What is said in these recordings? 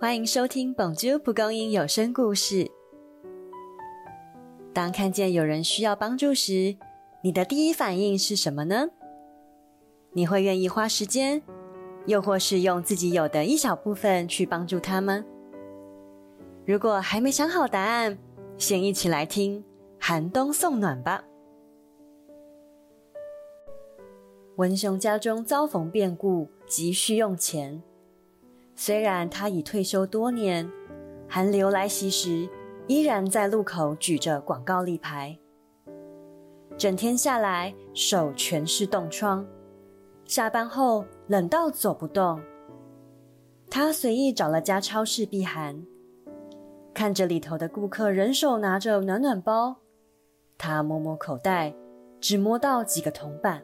欢迎收听《本周蒲公英有声故事》。当看见有人需要帮助时，你的第一反应是什么呢？你会愿意花时间，又或是用自己有的一小部分去帮助他吗？如果还没想好答案，先一起来听寒冬送暖吧。文雄家中遭逢变故，急需用钱。虽然他已退休多年，寒流来袭时，依然在路口举着广告立牌。整天下来，手全是冻疮，下班后冷到走不动。他随意找了家超市避寒。看着里头的顾客人手拿着暖暖包，他摸摸口袋，只摸到几个铜板。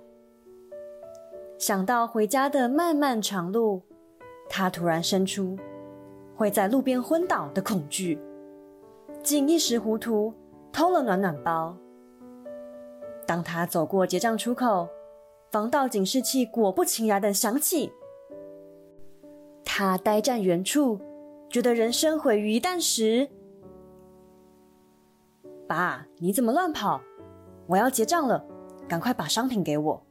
想到回家的漫漫长路，他突然生出会在路边昏倒的恐惧，竟一时糊涂偷了暖暖包。当他走过结账出口，防盗警示器果不其然的响起，他呆站原处。觉得人生毁于一旦时，爸，你怎么乱跑？我要结账了，赶快把商品给我。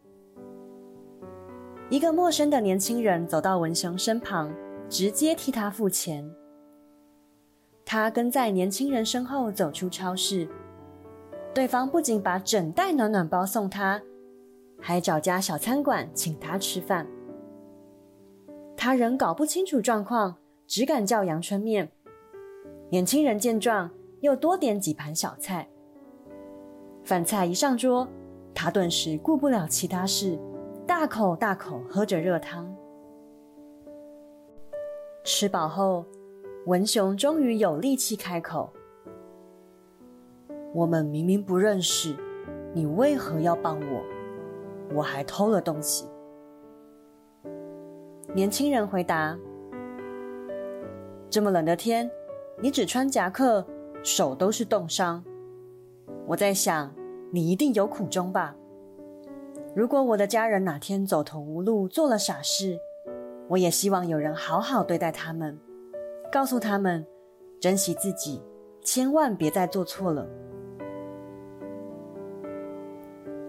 一个陌生的年轻人走到文雄身旁，直接替他付钱。他跟在年轻人身后走出超市，对方不仅把整袋暖暖包送他，还找家小餐馆请他吃饭。他仍搞不清楚状况。只敢叫阳春面。年轻人见状，又多点几盘小菜。饭菜一上桌，他顿时顾不了其他事，大口大口喝着热汤。吃饱后，文雄终于有力气开口：“我们明明不认识，你为何要帮我？我还偷了东西。”年轻人回答。这么冷的天，你只穿夹克，手都是冻伤。我在想，你一定有苦衷吧？如果我的家人哪天走投无路，做了傻事，我也希望有人好好对待他们，告诉他们珍惜自己，千万别再做错了。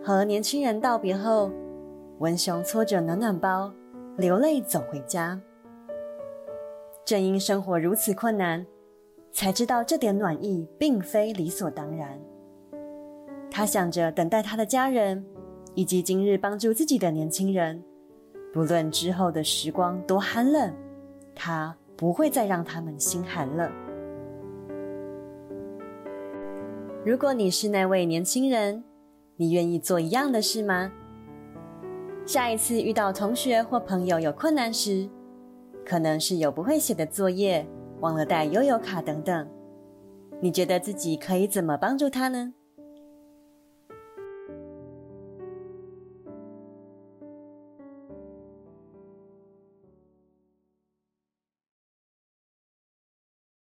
和年轻人道别后，文雄搓着暖暖包，流泪走回家。正因生活如此困难，才知道这点暖意并非理所当然。他想着等待他的家人，以及今日帮助自己的年轻人，不论之后的时光多寒冷，他不会再让他们心寒了。如果你是那位年轻人，你愿意做一样的事吗？下一次遇到同学或朋友有困难时，可能是有不会写的作业，忘了带悠游卡等等。你觉得自己可以怎么帮助他呢？